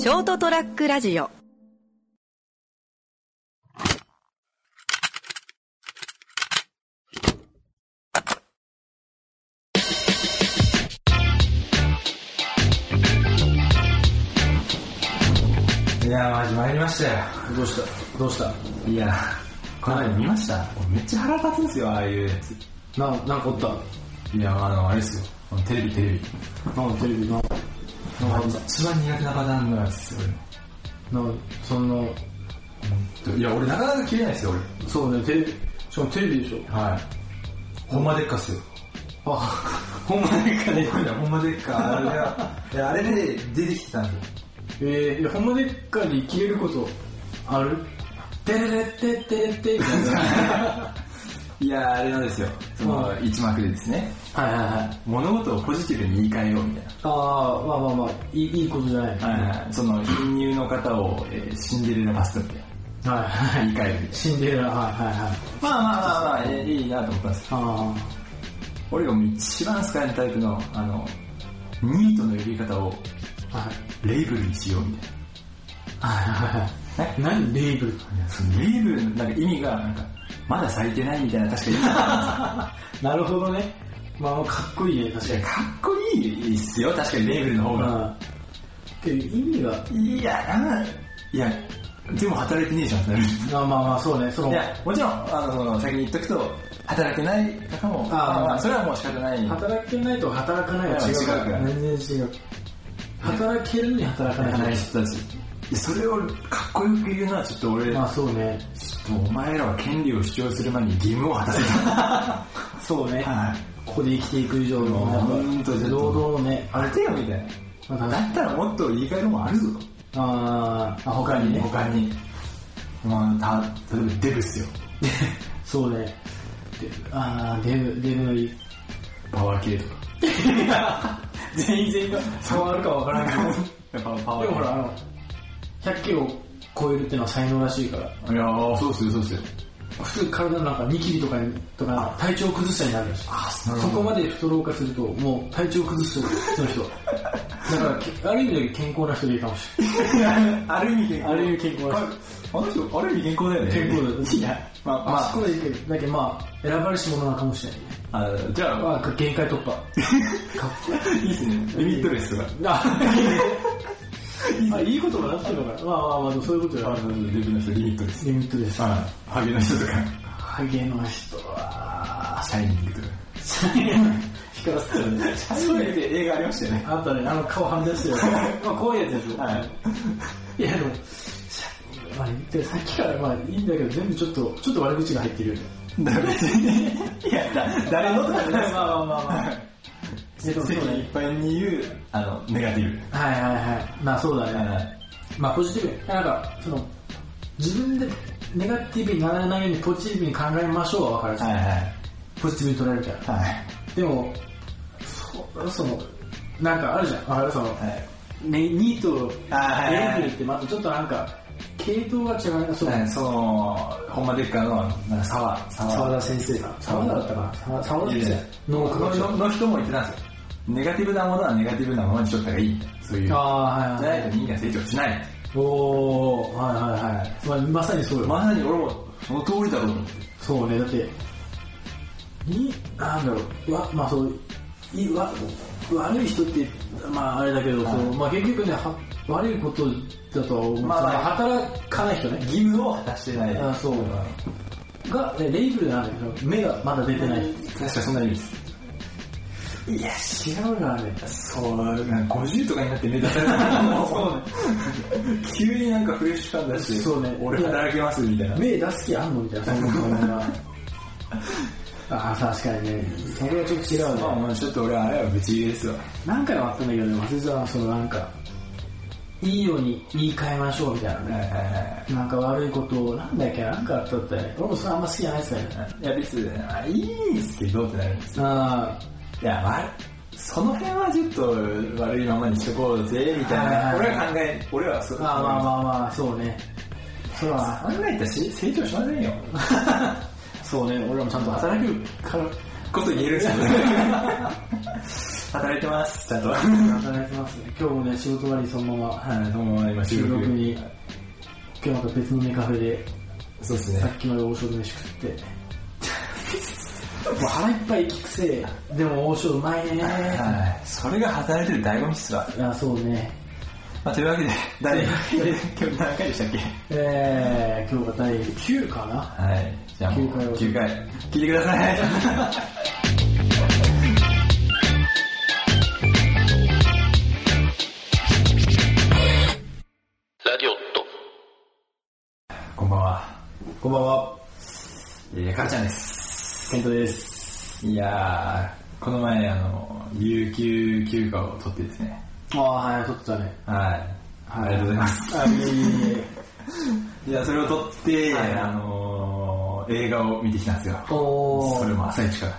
ショートトラックラジオいやー、マジ参りましたよ。どうした？どうした？いやー、この前見ました？めっちゃ腹立つんですよ、ああいうやつ。な、なんかおった？いや、あの、あれですよ。あのテレビ、テレビ。なんかテレビな、一番苦手なパターンのやつですよ、な、その、俺。いや、俺なかなか切れないですよ、そうね、テレビ、しかもテレビでしょ俺。はい。ほんまでっかっすよ。あ、ほんまにかね。ほんまでっか。あれが、いや、あれで出てきてたんですよ。えー、いや、ほんまでっかに消えることある？てれれってってれってみたいな。いや、あれなんですよ。その、一幕でですね。はいはいはい。物事をポジティブに言い換えようみたいああ、まあまあまあ、いいいいことじゃない。な。はいはい。その、貧乳の方を、えーシンデレラバストみたいな。はいはい。言い換える。シンデレラ、はいはいはい。まあまあまあまあ、えーいいなと思ったんですよ。あ俺が一番好かれるタイプの、あの、ニートの呼び方をあ、はい。レイブルにしようみたいはいはいはい。え？何レーブル？レイブルのなんか意味が、なんか、まだ咲いてないみたいな確か意味があなるほどね。まあ、かっこいいね、確かに。かっこいいっすよ、確かにレイブルの方が。うん。けど意味が、いや、なんいや、でも働いてねえじゃんってなる。あまあまあそうね、そのい、や、もちろん、あの、その先に言っとくと、働けない方も、あまあまあ、それはもう仕方ない。働けないと働かないは違うから。全然違う。働けるのに働かない働かない人たち。でそれをかっこよく言うのはちょっと俺、まあそうね。ちょっとお前らは権利を主張する前に義務を果たせた。そうね。はい。ここで生きていく以上の、もうんとちょっと労働のね、あれてよみたいまな。だったらもっと言い換えるもんあるぞあーあ、他にね。他に。まあ、た、例えばデブっすよ。そうね。でああ、デブ、デブのいい。パワー系とか。全員全員が触るかわからんけど。やっぱパワー系。でもほら、あの、100キロ超えるっていうのは才能らしいから。いやー、そうっすよ、そうっすよ。普通体の中ニキビとかにとか体調崩したりなるあそこまで太郎化するともう体調崩す人の人。だからけある意味で健康な人でいいかもし ある意味健れないある意味健康な人。あの人、ある意味健康だよね。健康だよ。いや、まあ、まあ。そこでいいけどだけどまあ選ばれし者なのかもしれないね。あ、あじゃあ、まあ限界突破。かっこいいっすね。リミットレスとか。いいああいいこともなってるのかなまあまあまあそういうことあやのデブの人リミットレス。リミットですはい。ハゲの人とか。ハゲの人はシャイニングとか。光らせてるねシャイニングって映画ありましたよね。あったねあの顔はみ出してるまあこういうやつですよはい。いやでも、まあ、でさっきからまあいいんだけど、全部ちょっと、ちょっと悪口が入ってるよね。だ別に、いや、だ誰のとかじゃないですまあまあまあまあ。世間いっぱいに言う、あの、ネガティブ。はいはいはい。まあそうだね。はいまあポジティブに。なんか、その、自分でネガティブにならないようにポジティブに考えましょうは分かるんですよはいはい。ポジティブに捉えるから。はい。でも、そその、なんかあるじゃん。わかる？その、はい。ね、ニート、エレブルってまたちょっとなんか、系統が違うね。そうはいその、ほんまでっかの、なんか沢、沢沢田先生が。沢田だったかな沢沢田先生のの人も言ってたんですよ。ネガティブなものはネガティブなままにしとった方がいい。そういう。じあゃあ、はいはい。ないと人間は成長しない。おー、はいはいはい。まあ、まさにそうよ。まさに俺もその通りだろうと思って。そうね、だって、に、なんだろう、わ、まあそう、いわ悪い人って、まああれだけど、はいそうまあ結局ね、は悪いことだとは思う。まあまあ働かない人ね。義務を果たしてない。あそうが、ねレイブルなんだけど、目がまだ出てない。確かそんな意味です。いや、違うな、ね。そう、なんか50とかになって目出されたら。急になんかフレッシュ感出して、そうね俺働けますみたいな。目出す気あんのみたいな、そんなが。ああ、確かにね。それはちょっと違うね。まあまあちょっと俺はあれはブチギレですわ。何回もあったんだけどね、松井さんはそのなんか、いいように言い換えましょうみたいなね。はいはいはい。なんか悪いことを、なんだっけ、なんかあったって、俺もそれあんま好きじゃないですね。いや別に、あいいんすけどってなるんですよ。あいや、まあ、その辺はちょっと悪いままにしとこうぜ、みたいはいな。はい俺は考え、俺はそあ、まあまあまあまあ、そうね。それは、考えたらし成長しませんよ。そうね、俺らもちゃんと働くから、こそ言えるんですよね。働いてます、ちゃんと。働いてますね。今日もね、仕事終わりそのまま、はい、どうも、今収収録録に、今日また別のネカフェで、そうですね。さっきまで王将で飯食って、もう腹いっぱい聞くせい。でも王将うまいねはい。それが働いてる醍醐味っすわ。いや、そうね。まあ、というわけで、第、今日何回でしたっけ？えー、今日が第9かな？はい。じゃあもう、9回を9回。聞いてください。こんばんは。こんばんは、えー、かーちゃんです。ケントです。いやー、この前、あの、有給休暇を取ってですね。ああ、はい、撮ってたね。はい。ありがとうございます。あ、いえいえ いや、それを取って、はいあのー、映画を見てきたんですよ。おー。それも朝一から。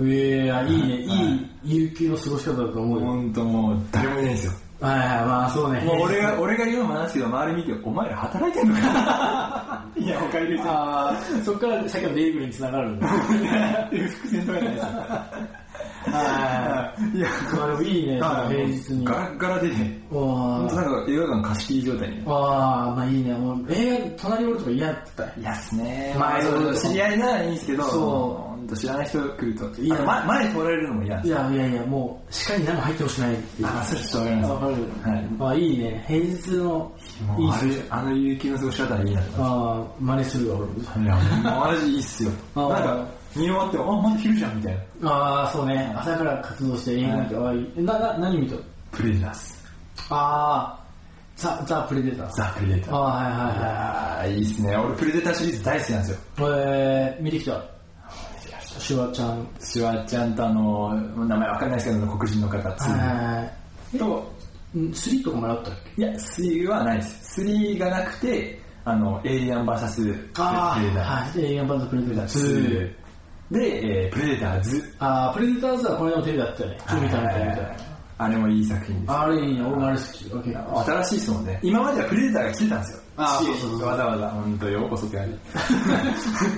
えー、あいいね、はいいい有給の過ごし方だと思うよ。ほんともう、誰もいないんですよ。はいはい、まあそうね。もう俺が、俺が言うのもなんですけど、周り見て、お前ら働いてんのか？な いや、他いる人。あーそっからさっきのレイブルに繋がるんだ。っ ていう伏線とかじゃないですよ。はいや、まあでもいいね、その平日に。ガラッガラでね、わほんとなんか映画館貸し切り状態に。ああ、まあいいね。もう映画、隣におるとか嫌ってた？よ。いやっすね。まあまあ、そう知り合いならいいんですけど、そう知らない人が来ると。いや前前通られるのも嫌い。やいやいや、もう、視界に何も入ってほしくないっていう。あ、それちょっとわかります。わかる。はい。まあいいね。平日の、もいういっすね。あの有給の過ごし方はいいなああ、真似するわ、俺。いや、マジいいっすよ。なんか、見終わっても、あ、まだ昼じゃんみたいな。ああ、そうね。朝から活動して映画見て、ああいい。な、な、何見たプレデターズ。ああ、ザ・ザ・プレデター。ザ・プレデター。ああ、はいはいいはやー、いいっすね。俺、プレデターシリーズ大好きなんですよ。い。えー、見てきた？シュワちゃん。シュワちゃんとあの、名前わかんないですけど、黒人の方、ツーはい。と、ん3とかもあったっけ？いや、3はないです。3がなくて、あの、エイリアン VS プレデター。はい。映画版のプレデター2。2。で、えープレデターズ。あー、プレデターズはこの間のテレビだったよね。見た見た見た。あれもいい作品です。あれいいね、俺もあれ好き。新しいですもんね。今まではプレデターが来てたんですよ。あそうそうそうわざわざ、本当ようこそって感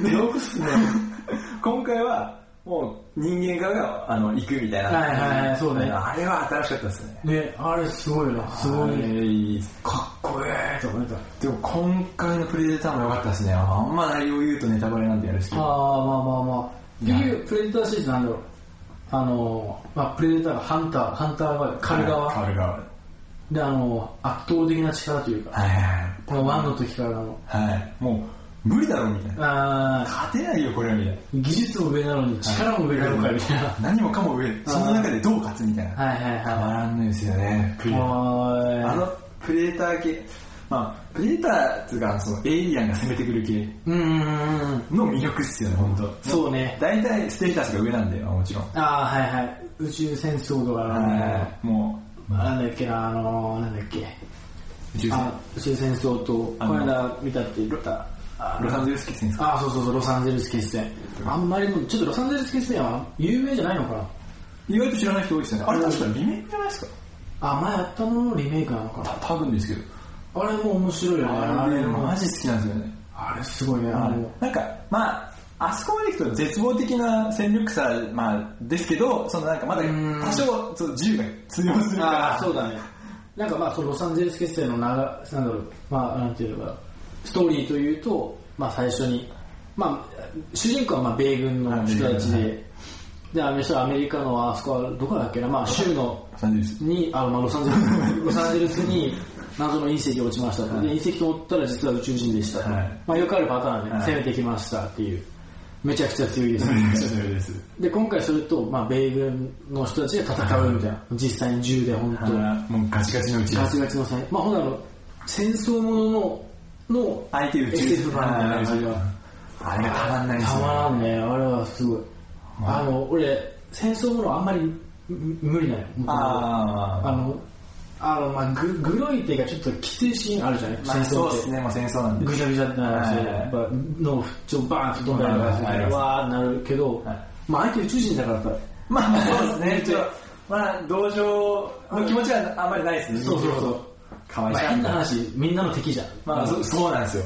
じ。よくすね。今回は、もう人間側があの行くみたいな。はいはいはいそうねあれは新しかったですね。ね、あれすごいな。すごいかっこええと思った。でも今回のプレデターも良かったですね。あんま内容言うとネタバレなんでやるんですけあど。あ、まあまあまあ。っていうプレデターシリーズなんだろう。あの、まあ、プレデターがハンター、ハンターが狩る側。カル側。で、あの、圧倒的な力というか、はいはいこのワンの時からの、はい。はい。もう、無理だろみたいな。あ勝てないよこれはみたいな。ー技術も上なのに力も上なのかみたいな。何もかも上。その中でどう勝つみたいな。はいはいたまはらんのですよね。あのプレデター系、まあ、プレデターズがそのエイリアンが攻めてくる系。の魅力っすよね、本当。そうね。大体ステータスが上なんだよ、もちろん。ああ、はいはい。宇宙戦争とかはい。もまあなんだっけな、あの、なんだっけ。う、宇宙船あ宇宙戦争と、こあのの間見たって言った。あロサンゼルス決戦ですか？あ、そうそうそう、ロサンゼルス決戦。あんまりも、ちょっとロサンゼルス決戦は有名じゃないのかな？意外と知らない人多いですよね。あれ確かリメイクじゃないですか？あ、前やったもののリメイクなのかたな多分ですけど。あれも面白いよね。あれもマジ好きなんですよね。あれすごいね。あの、なんか、まあ、あそこまで行くと絶望的な戦力差、まあ、ですけど、そのなんかまだうん多少、その銃が通用するから。あそうだね。なんかまあ、そのロサンゼルス決戦の長、なんだろう、まあ、なんていうのか、ストーリーというと、まあ最初に、まあ、主人公はまあ米軍の人たちで、で、あの人はアメリカの、あそこはどこだっけな、まあ州のロサンゼルス。に、あまあ、ロサンゼルス、ロサンゼルスに謎の隕石が落ちましたと。で、隕石と思ったら実は宇宙人でしたと。はいまあ、よくあるパターンで、はい攻めてきましたっていう。めちゃくちゃ強いです。めっちゃ強いです。で、今回それと、まあ、米軍の人たちが戦うみたいな。実際に銃で本当はいもうガチガチのうちガチガチの戦、まあ、ほんなら、戦争ものの、の、相手宇宙版みたいな感じが。あれがたまんないですたよまらんね。あれはすごい。あの、俺、戦争ものあんまりむ無理なの。あの、あの、まあ、ぐ、グロいっていうか、ちょっときついシーンあるじゃない？まあそうですね、もう戦争なんで。ぐちゃぐちゃってなるし、はい。やっぱ脳ちょバーンと飛んだりとかするはい。はい。わーってなるけど、はい。まあ相手宇宙人だからさ、まあまあそうですね、まあ同情の気持ちはあんまりないですね。そうそうそう。かわいそう。まあ変な話、みんなの敵じゃん。まあそそうなんですよ。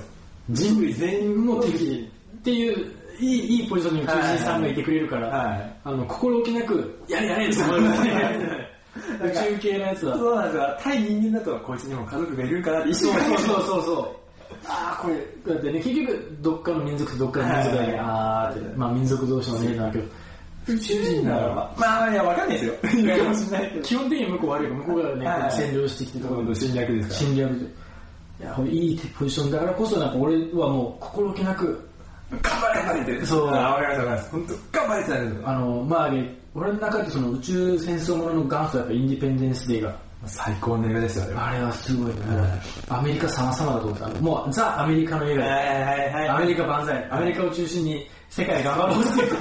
人類全員の敵っていういいいいポジションに宇宙人さんがいてくれるから、はい。あの心置きなくやれやれって思いますね宇宙系のやつはそうなんですよ。対人間だとこいつにも家族がいるんかなって一そう瞬そうそうそうそう。ああこれ。だってね結局どっかの民族とどっかの民族だああって。まあ民族同士のねだけど宇宙人だから、ままあ、いや、わかんないですよ。基本的に向こう悪いから向こうがね、はい。占領してきてとか。ど。侵略ですから。侵略でいやこれいいポジションだからこそなんか俺はもう心置きなく頑張れ頑張れって。そう。あわかりますわかります。本当頑張れってなるあのまあね俺の中でその宇宙戦争ものの元祖はやっぱインディペンデンス・デイが。最高の映画ですよ、あれは。すごい。ね、アメリカ様々だと思ってた。もうザ・アメリカの映画。ではいはいアメリカ万歳。アメリカを中心に世界頑張ろうって。いう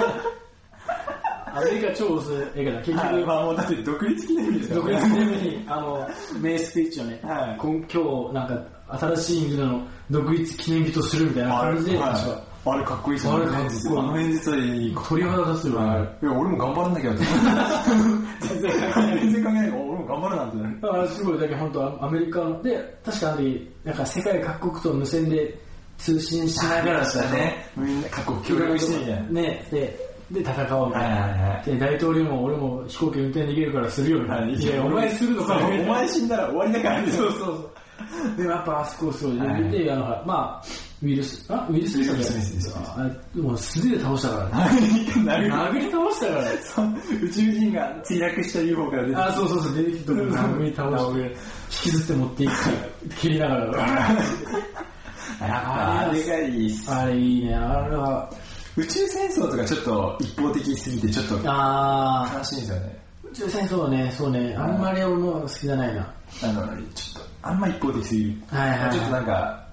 アメリカ超押す映画だ。結はい。局まあもうだって独立記念日ですよ独立記念日にあの名スピーチをね、はい。今今日なんか新しいインドの独立記念日とするみたいな感じではい。確かあれかっこいいですよあれかっこいいあの演説はいい。鳥肌立つよね、はい。いや、俺も頑張らなきゃって。全然関係ない。全然関係ない俺も頑張るなんてね。だからすごいだけ本当アメリカので確かあの時なんか世界各国と無線で通信しながらだね。みんな各国協力してみたいな。ねでで戦おうみたいな、はいはいはいで大統領も俺も飛行機運転できるからするよみたいな、はいいやお前するのかお前死んだら終わりだからね。そうそうそうでもやっぱあそこすごい、ではいであのまあウィルス？あ？ウィルスミスウィルスミスです。よあでも素手で倒したから。ね殴り倒したからね。宇宙人が墜落した UFO から出てあそうそうそう。出てきたとこ殴り倒して。引きずって持っていく。切りながらあれがいいっす。あれいいねあれは宇宙戦争とかちょっと一方的すぎてちょっとあ悲しいんですよね。ー宇宙戦争ねそうねあんまり俺も好きじゃないなあの、ちょっと、あんま一方的すぎる。はいはいはいちょっとなんか、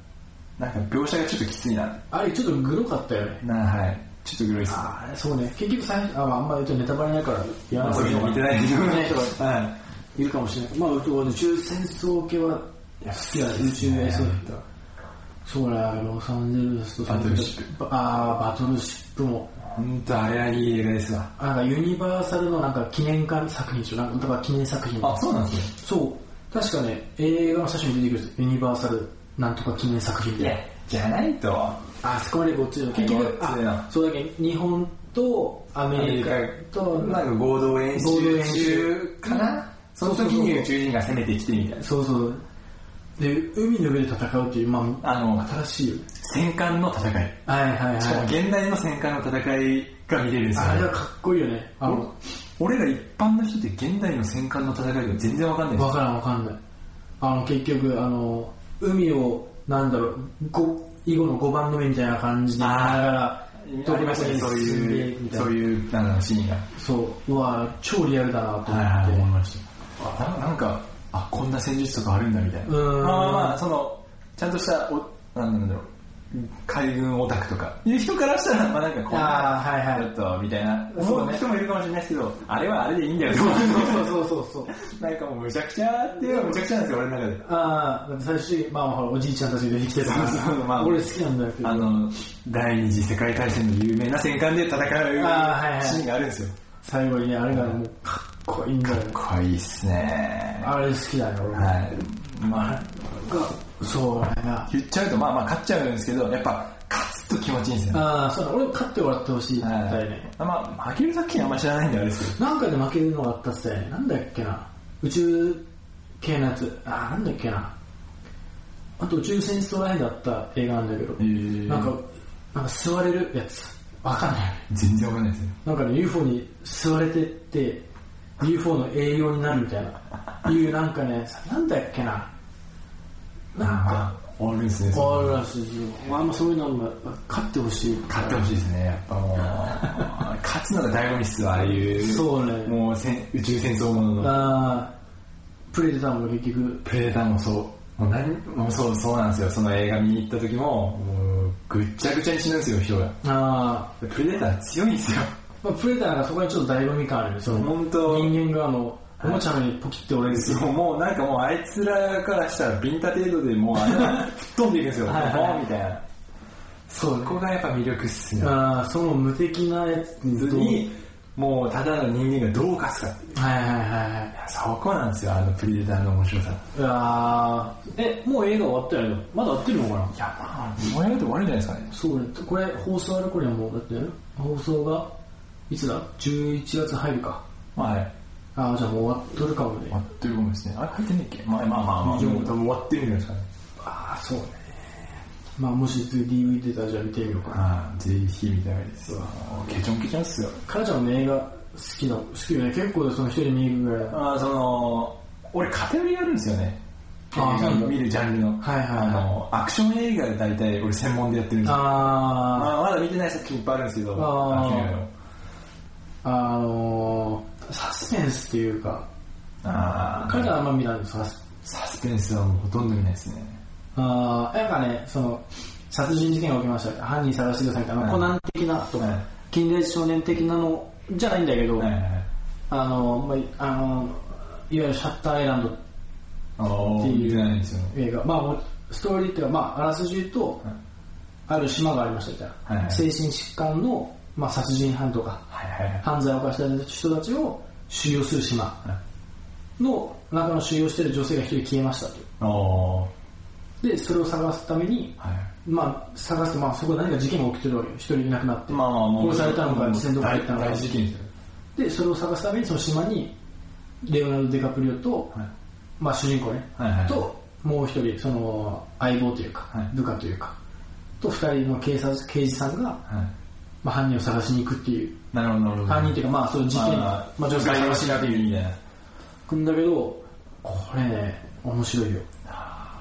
なんか描写がちょっときついな。あれちょっとグロかったよね。なはい。ちょっとグロいっす。ね。あれそうね。結局最初ああんまりネタバレないから言わないうの見てない見てない人がはいるかもしれない。まあ宇宙戦争系はいや好きだね宇宙戦争そうだロサンゼルスとバトルシップああバトルシップも。本当あれはいい映画ですわ。なんかユニバーサルのなんか記念館作品でしょ。なんか記念作品。あ、そうなんですね。そう。確かね映画の最初に出てくるんですユニバーサルなんとか記念作品で。いや、じゃないと。あそこまでごっついの結局ごっついの。あそうだけ日本とアメリカ。となんか合同演習合同演習中かな？その時に宇宙人が攻めてきてみたいな。そうそう。で海の上で戦うっていうまああの、新しいよ。ね戦艦の戦い。はいはいしかもはい現代の戦艦の戦いが見れるんですよ、あれはかっこいいよね。あの俺ら一般の人って現代の戦艦の戦いが全然わかんないですわからんわかんない。あの結局あの海をなんだろうご囲碁の5番の目みたいな感じで見ながらありましたね、そういう、そういう、なんかシーンが。そううわ超リアルだなと思って、はいはい、思いました。あななんか、あ、こんな戦術とかあるんだみたいな。うんまあまあ、その、ちゃんとした、お、なんだろう、海軍オタクとか、いう人からしたら、まあなんかこんな、あーはいはいちょっと、みたいな、そうね思う人もいるかもしれないですけど、あれはあれでいいんだよ。そうそうそうそうそうなんかもうむちゃくちゃっていうのはむちゃくちゃなんですよ、俺の中で。ああ最初にまあおじいちゃんたちが出てきてたそうそうまあ俺好きなんだけどあの、第二次世界大戦の有名な戦艦で戦うシーンがあるんですよ。最後にねあれがもうかっこいいんだよねかっこいいっすね。あれ好きだね俺もはい。まあ、そうだな言っちゃうと、まあまあ勝っちゃうんですけど、やっぱ勝つと気持ちいいんですよね。ああそうだ俺勝ってもらってほしい絶対ねまあ、負ける作品あんま知らないんであれですけど。なんかで負けるのがあったっすよねなんだっけな。宇宙系のやつ。ああなんだっけな。あと宇宙戦争らへんだった映画なんだけど、ー。なんかなんか座れるやつ。わかんない。全然わかんないですね。なんかね UFO に座れてって UFO の栄養になるみたいな。いうなんかねなんだっけななんかあるんですね。あるらしいですよあんまそういうのも勝ってほしい勝ってほしいですね、やっぱもう。勝つのが醍醐味っすわ、ああいう。そうねもう戦宇宙戦争ものの。あープレデターも結局プレデターもそう。もう何もうそう、そうなんですよ。その映画見に行った時も、もう、ぐっちゃぐちゃに死ぬんですよ、人が。あプレデター強いんですよ。ー、まあ、プレデターがそこにちょっと醍醐味感あるねその本当人間があのおもちゃのようにポキって折れるんですよもうなんかもうあいつらからしたらビンタ程度でもうあれが吹っ飛んでいくんですよ。はいはいみたいな。そうここがやっぱ魅力っすね。ああその無敵なやつに、もうただの人間がどう勝つかっていう。はいはいはいはいそこなんですよ、あのプリデターの面白さ。いやーえ、もう映画終わったよね。まだ終わってるのかな？いや、まあ、燃えると終わるんじゃないですかね。そうね。これ、放送ある頃にはもう、だって、放送が、いつだ ?11 月入るか。はい。ああ、じゃあもう終わっとるかもね終わ。ってるかもですね。あれ入ってんねっけ？まあまあまあまあ、もう多分終わってるんじゃないですかね。ああ、そうね。まあ、もし次 DVD 出たらじゃあ見てみようかな。はい、ぜひ見たいです。ケチョンケチョンっすよ。かなちゃんも映画好きなの好きよね。結構その一人見るぐらい。あその、俺偏りがあるんですよね。見るジャンルの。はいはいはいあの、アクション映画で大体俺専門でやってるんですよ。あまあ、まだ見てない作品いっぱいあるんですけど、あ、あのー、サスペンスっていうか、あかなちゃんーあんま見ないんですかサスペンスはもうほとんど見ないですね。ああ、なんかね、その、殺人事件が起きました。犯人探してくださいみたいな、はいコナン的なとか、はい近代少年的なのじゃないんだけど、はい。あの、まあ、あの、いわゆるシャッターアイランドっていう。映画、まあ、ストーリーっていうか、まあ、あらすじ言うと、はいある島がありましたみたいな、はいはい精神疾患の、まあ、殺人犯とか。犯罪を犯した人たちを収容する島の中の収容している女性が一人消えましたと。で、それを探すために、はい。まあ、探すと、まあ、そこで何か事件が起きてるわけよ。一人いなくなって。まあまあもう殺されたのか、自然とか入ったのか。大事件でそれを探すために、その島に、レオナルド・デカプリオと、はいまあ、主人公ね、はいはいと、もう一人、その、相棒というか、はい部下というか、と二人の警察、刑事さんが、はい。まあ、犯人を探しに行くっていう、なるほど、なるほど。犯人っていうか、まあ、そういう事件、まあまあ、女性が外用しなくていいみたいな。行くんだけど、これね、面白いよ。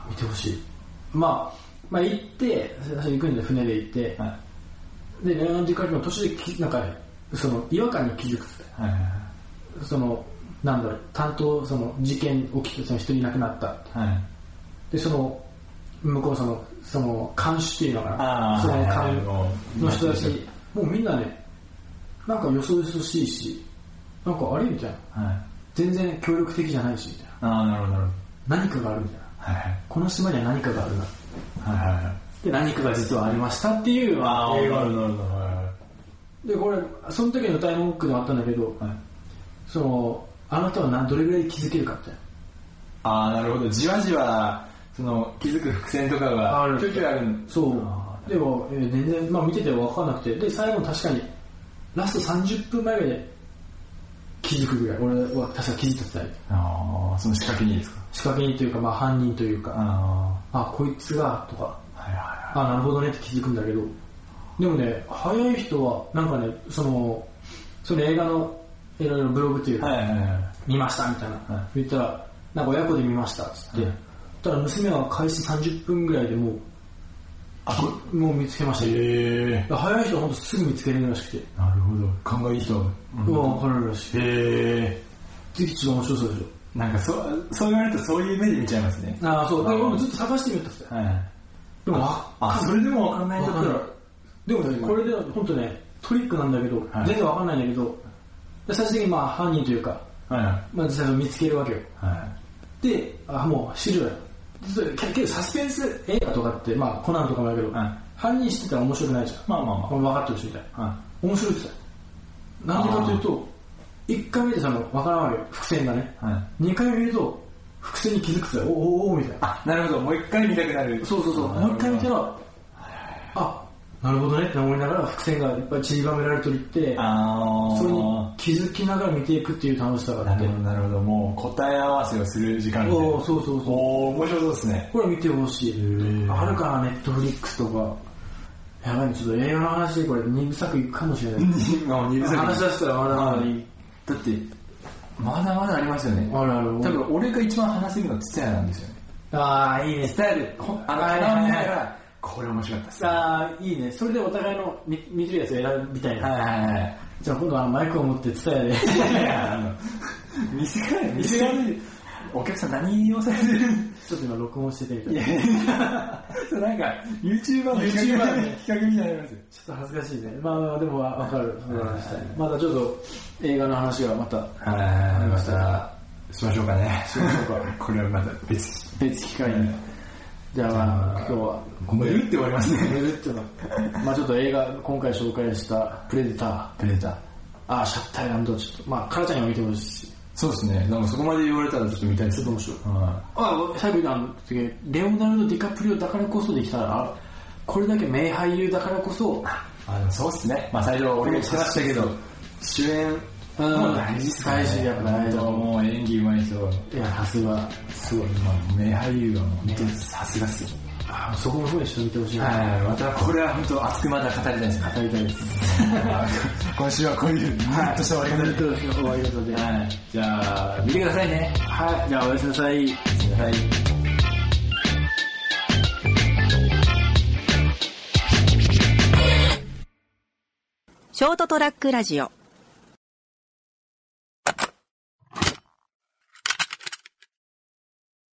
見てほしい。まあ、まあ行って、最初行くんで船で行って、はい。で、レオナルド・ディカプリオも途中でき、なんかね、その、違和感に気づくってはいはいその、なんだろう、担当、その、事件起きて、その一人いなくなった。はい。はい。で、その、向こうその、その、監視っていうのかあな。ーその監の人たち、もうみんなね、なんかよそよそしいし、なんかあれみたいな。はい。全然協力的じゃないし、みたいな。ああ、なるほど、なるほ何かがあるみたいな。ど。はいこの島には何かがあるな。はい。はいはいはい。で、何かが実はありましたっていう、まあ、映画なるほど、なるほど。はで、これ、その時の歌い文句でもあったんだけど、いはい。その、あなたは何どれぐらい気づけるかって。ああ、なるほど。じわじわ、その、気づく伏線とかがあるちょいちょいあるんそうあ。でも、えー全然、まあ見てて分かんなくて、で、最後確かに、ラスト30分前ぐらいで気づくぐらい、俺は確か気づいてたり、ああ、その仕掛けにですか？仕掛け人というか、まあ犯人というか、ああ、こいつが、とか、あ。はいはあ、なるほどねって気づくんだけど、でもね、早い人は、なんかね、その、その映画の、いろいろブログっていうか、いはい。はいはい。はい。見ましたみたいな、はい。言ったら、なんか親子で見ましたっつって、はい。たら娘は開始30分ぐらいでもう、あ、もう見つけましたえ。早い人は本当すぐ見つけれるらしくて、なるほど。勘がいい人は。分かるらしい。へえ。ぜひちょっと面白そうでしなんかそう、そう言われるとそういう目で見ちゃいますね。ょ。ああ、そう。で俺もずっと探してみようって言って。はい。でも、あ、それでもわかんないんだったら。でもね、これで本当ね、トリックなんだけど、はい全然わかんないんだけど、で最終的にまあ犯人というか、はいはい。まあ実際見つけるわけよ。はい。で、あ、もう知るわよ。結構サスペンス映画とかって、まあコナンとかもだけど、はい犯人知ってたら面白くないじゃん。まあまあまあ分かってるしみたいな。は面白いって言ってたよ。なんでかというと、1回見てその分からんわけよ、伏線がね。い。はい。2回見ると、伏線に気づくっておおおおみたいな。あ、なるほど。もう一回見たくなる。そうそうそう。もう一回見たら、あ、なるほどねって思いながら伏線がいっぱい散りばめられていって、あそれに気づきながら見ていくっていう楽しさがあってなるほ。ど、なるほど。もう答え合わせをする時間みたいな。おーそうそうそうおー面白そうですね。これ見てほしい。ーあるかな、ネットフリックスとか。やばいね、ちょっと映画の話でこれ2部作いくかもしれない。部作話し出したらまだまだいい。だって、まだまだありますよね。あるある。多分俺が一番話せるのはツタヤなんですよね。ああ、いいね。ツタヤで、ほんあの、はいこれ面白かったっす。ああ、いいね。それでお互いの見見てるやつを選びたいな。はいはいはい。じゃあ今度はマイクを持って伝えで。いや、あの、店から、店側に、お客さん何をされてる？ちょっと今録音しててみたいな。いやいや、そうなんか、YouTuber の企画ね企画みたいになりますよ。ちょっと恥ずかしいね。まあまあでもわかる。またちょっと映画の話がまたはい、また、しましょうかね。しましょうか。これはまた別、別機会に。じゃあまあ今日は。もう言って終わりますね。寝るってのまあちょっと映画、今回紹介したプレデター。プレデター。あ、シャッターランド、ちょっと、まあ、カラちゃんにも見てほしいし、そうですね。なんかそこまで言われたらちょっと見たいですちょっと面白いはあ最後にあのレオナルド・ディカプリオだからこそできたらこれだけ名俳優だからこそあでもそうっすね。まあ最初は俺も言ってましたけど主演も大事っすね大事やっぱ大事もう演技うまい人いやさすがすごい。まあ名俳優はもう本当にさすがっすよあそこの方にして見てほしいな、はいまたこれは本当熱くまだ語りたいですね。語りたいです。今週はこういうグッとした終わり方で終わり方で。はい。じゃあ見てくださいね。はい。じゃあおやすみなさい。はい。ショートトラックラジオ